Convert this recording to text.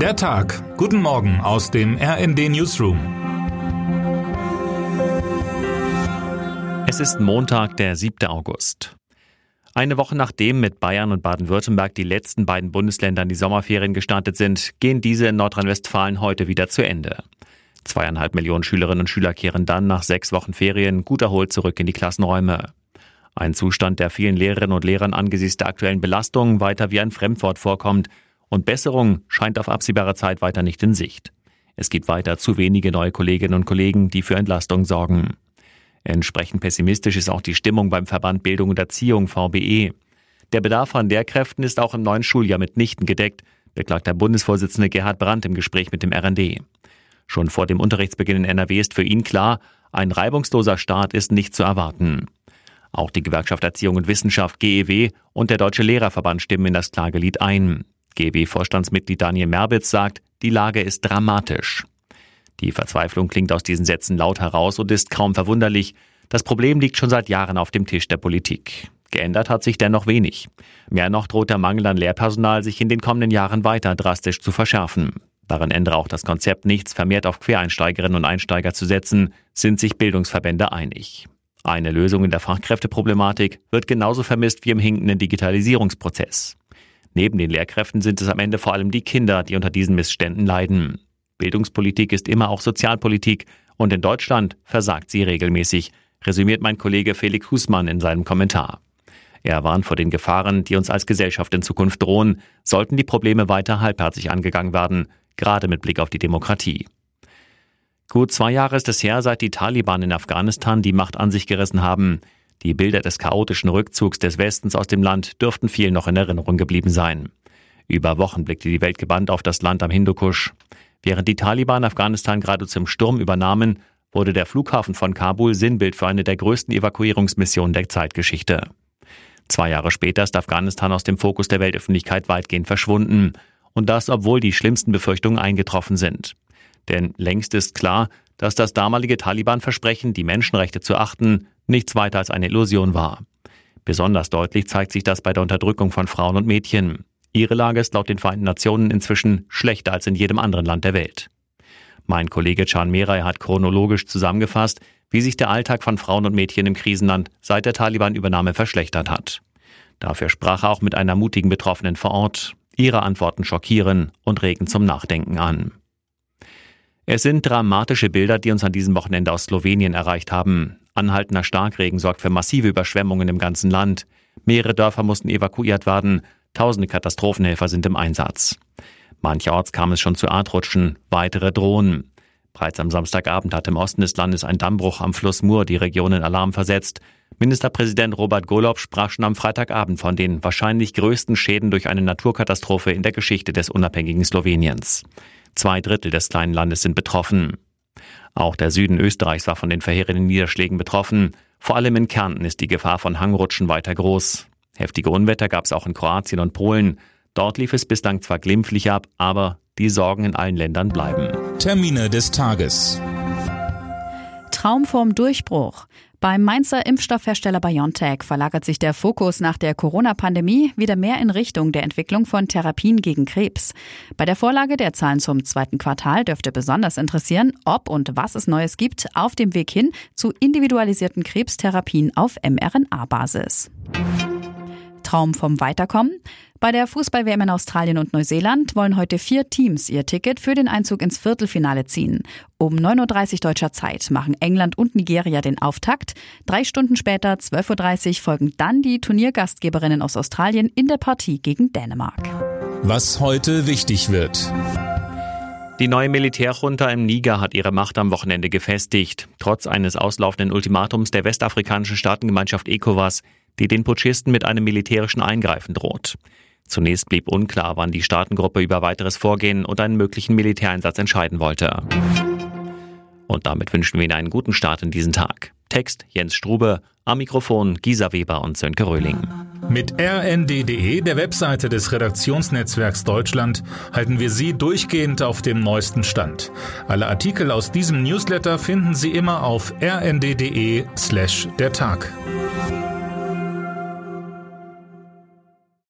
Der Tag. Guten Morgen aus dem RND Newsroom. Es ist Montag, der 7. August. Eine Woche nachdem mit Bayern und Baden-Württemberg die letzten beiden Bundesländer in die Sommerferien gestartet sind, gehen diese in Nordrhein-Westfalen heute wieder zu Ende. Zweieinhalb Millionen Schülerinnen und Schüler kehren dann nach sechs Wochen Ferien gut erholt zurück in die Klassenräume. Ein Zustand, der vielen Lehrerinnen und Lehrern angesichts der aktuellen Belastungen weiter wie ein Fremdwort vorkommt und Besserung scheint auf absehbare Zeit weiter nicht in Sicht. Es gibt weiter zu wenige neue Kolleginnen und Kollegen, die für Entlastung sorgen. Entsprechend pessimistisch ist auch die Stimmung beim Verband Bildung und Erziehung VBE. Der Bedarf an Lehrkräften ist auch im neuen Schuljahr mitnichten gedeckt, beklagt der Bundesvorsitzende Gerhard Brandt im Gespräch mit dem RND. Schon vor dem Unterrichtsbeginn in NRW ist für ihn klar, ein reibungsloser Start ist nicht zu erwarten. Auch die Gewerkschaft Erziehung und Wissenschaft GEW und der Deutsche Lehrerverband stimmen in das Klagelied ein. GW-Vorstandsmitglied Daniel Merbitz sagt, die Lage ist dramatisch. Die Verzweiflung klingt aus diesen Sätzen laut heraus und ist kaum verwunderlich. Das Problem liegt schon seit Jahren auf dem Tisch der Politik. Geändert hat sich dennoch wenig. Mehr noch droht der Mangel an Lehrpersonal sich in den kommenden Jahren weiter drastisch zu verschärfen. Daran ändere auch das Konzept nichts, vermehrt auf Quereinsteigerinnen und Einsteiger zu setzen, sind sich Bildungsverbände einig. Eine Lösung in der Fachkräfteproblematik wird genauso vermisst wie im hinkenden Digitalisierungsprozess. Neben den Lehrkräften sind es am Ende vor allem die Kinder, die unter diesen Missständen leiden. Bildungspolitik ist immer auch Sozialpolitik und in Deutschland versagt sie regelmäßig, resümiert mein Kollege Felix Husmann in seinem Kommentar. Er warnt vor den Gefahren, die uns als Gesellschaft in Zukunft drohen, sollten die Probleme weiter halbherzig angegangen werden, gerade mit Blick auf die Demokratie. Gut zwei Jahre ist es her, seit die Taliban in Afghanistan die Macht an sich gerissen haben. Die Bilder des chaotischen Rückzugs des Westens aus dem Land dürften vielen noch in Erinnerung geblieben sein. Über Wochen blickte die Welt gebannt auf das Land am Hindukusch. Während die Taliban Afghanistan gerade zum Sturm übernahmen, wurde der Flughafen von Kabul Sinnbild für eine der größten Evakuierungsmissionen der Zeitgeschichte. Zwei Jahre später ist Afghanistan aus dem Fokus der Weltöffentlichkeit weitgehend verschwunden. Und das, obwohl die schlimmsten Befürchtungen eingetroffen sind. Denn längst ist klar, dass das damalige Taliban-Versprechen, die Menschenrechte zu achten, nichts weiter als eine Illusion war. Besonders deutlich zeigt sich das bei der Unterdrückung von Frauen und Mädchen. Ihre Lage ist laut den Vereinten Nationen inzwischen schlechter als in jedem anderen Land der Welt. Mein Kollege Can Meray hat chronologisch zusammengefasst, wie sich der Alltag von Frauen und Mädchen im Krisenland seit der Taliban-Übernahme verschlechtert hat. Dafür sprach er auch mit einer mutigen Betroffenen vor Ort. Ihre Antworten schockieren und regen zum Nachdenken an. Es sind dramatische Bilder, die uns an diesem Wochenende aus Slowenien erreicht haben. Anhaltender Starkregen sorgt für massive Überschwemmungen im ganzen Land. Mehrere Dörfer mussten evakuiert werden. Tausende Katastrophenhelfer sind im Einsatz. Mancherorts kam es schon zu Erdrutschen, weitere drohen. Bereits am Samstagabend hat im Osten des Landes ein Dammbruch am Fluss Mur die Region in Alarm versetzt. Ministerpräsident Robert Golob sprach schon am Freitagabend von den wahrscheinlich größten Schäden durch eine Naturkatastrophe in der Geschichte des unabhängigen Sloweniens. Zwei Drittel des kleinen Landes sind betroffen. Auch der Süden Österreichs war von den verheerenden Niederschlägen betroffen. Vor allem in Kärnten ist die Gefahr von Hangrutschen weiter groß. Heftige Unwetter gab es auch in Kroatien und Polen. Dort lief es bislang zwar glimpflich ab, aber die Sorgen in allen Ländern bleiben. Termine des Tages. Traum vorm Durchbruch. Beim Mainzer Impfstoffhersteller BioNTech verlagert sich der Fokus nach der Corona-Pandemie wieder mehr in Richtung der Entwicklung von Therapien gegen Krebs. Bei der Vorlage der Zahlen zum zweiten Quartal dürfte besonders interessieren, ob und was es Neues gibt auf dem Weg hin zu individualisierten Krebstherapien auf mRNA-Basis. Traum vom Weiterkommen? Bei der Fußball-WM in Australien und Neuseeland wollen heute vier Teams ihr Ticket für den Einzug ins Viertelfinale ziehen. Um 9.30 Uhr deutscher Zeit machen England und Nigeria den Auftakt. Drei Stunden später, 12.30 Uhr, folgen dann die Turniergastgeberinnen aus Australien in der Partie gegen Dänemark. Was heute wichtig wird. Die neue Militärjunta im Niger hat ihre Macht am Wochenende gefestigt. Trotz eines auslaufenden Ultimatums der westafrikanischen Staatengemeinschaft ECOWAS die den Putschisten mit einem militärischen Eingreifen droht. Zunächst blieb unklar, wann die Staatengruppe über weiteres Vorgehen und einen möglichen Militäreinsatz entscheiden wollte. Und damit wünschen wir Ihnen einen guten Start in diesen Tag. Text Jens Strube, am Mikrofon Gisa Weber und Sönke Röhling. Mit rnd.de, der Webseite des Redaktionsnetzwerks Deutschland, halten wir Sie durchgehend auf dem neuesten Stand. Alle Artikel aus diesem Newsletter finden Sie immer auf rnd.de slash der Tag.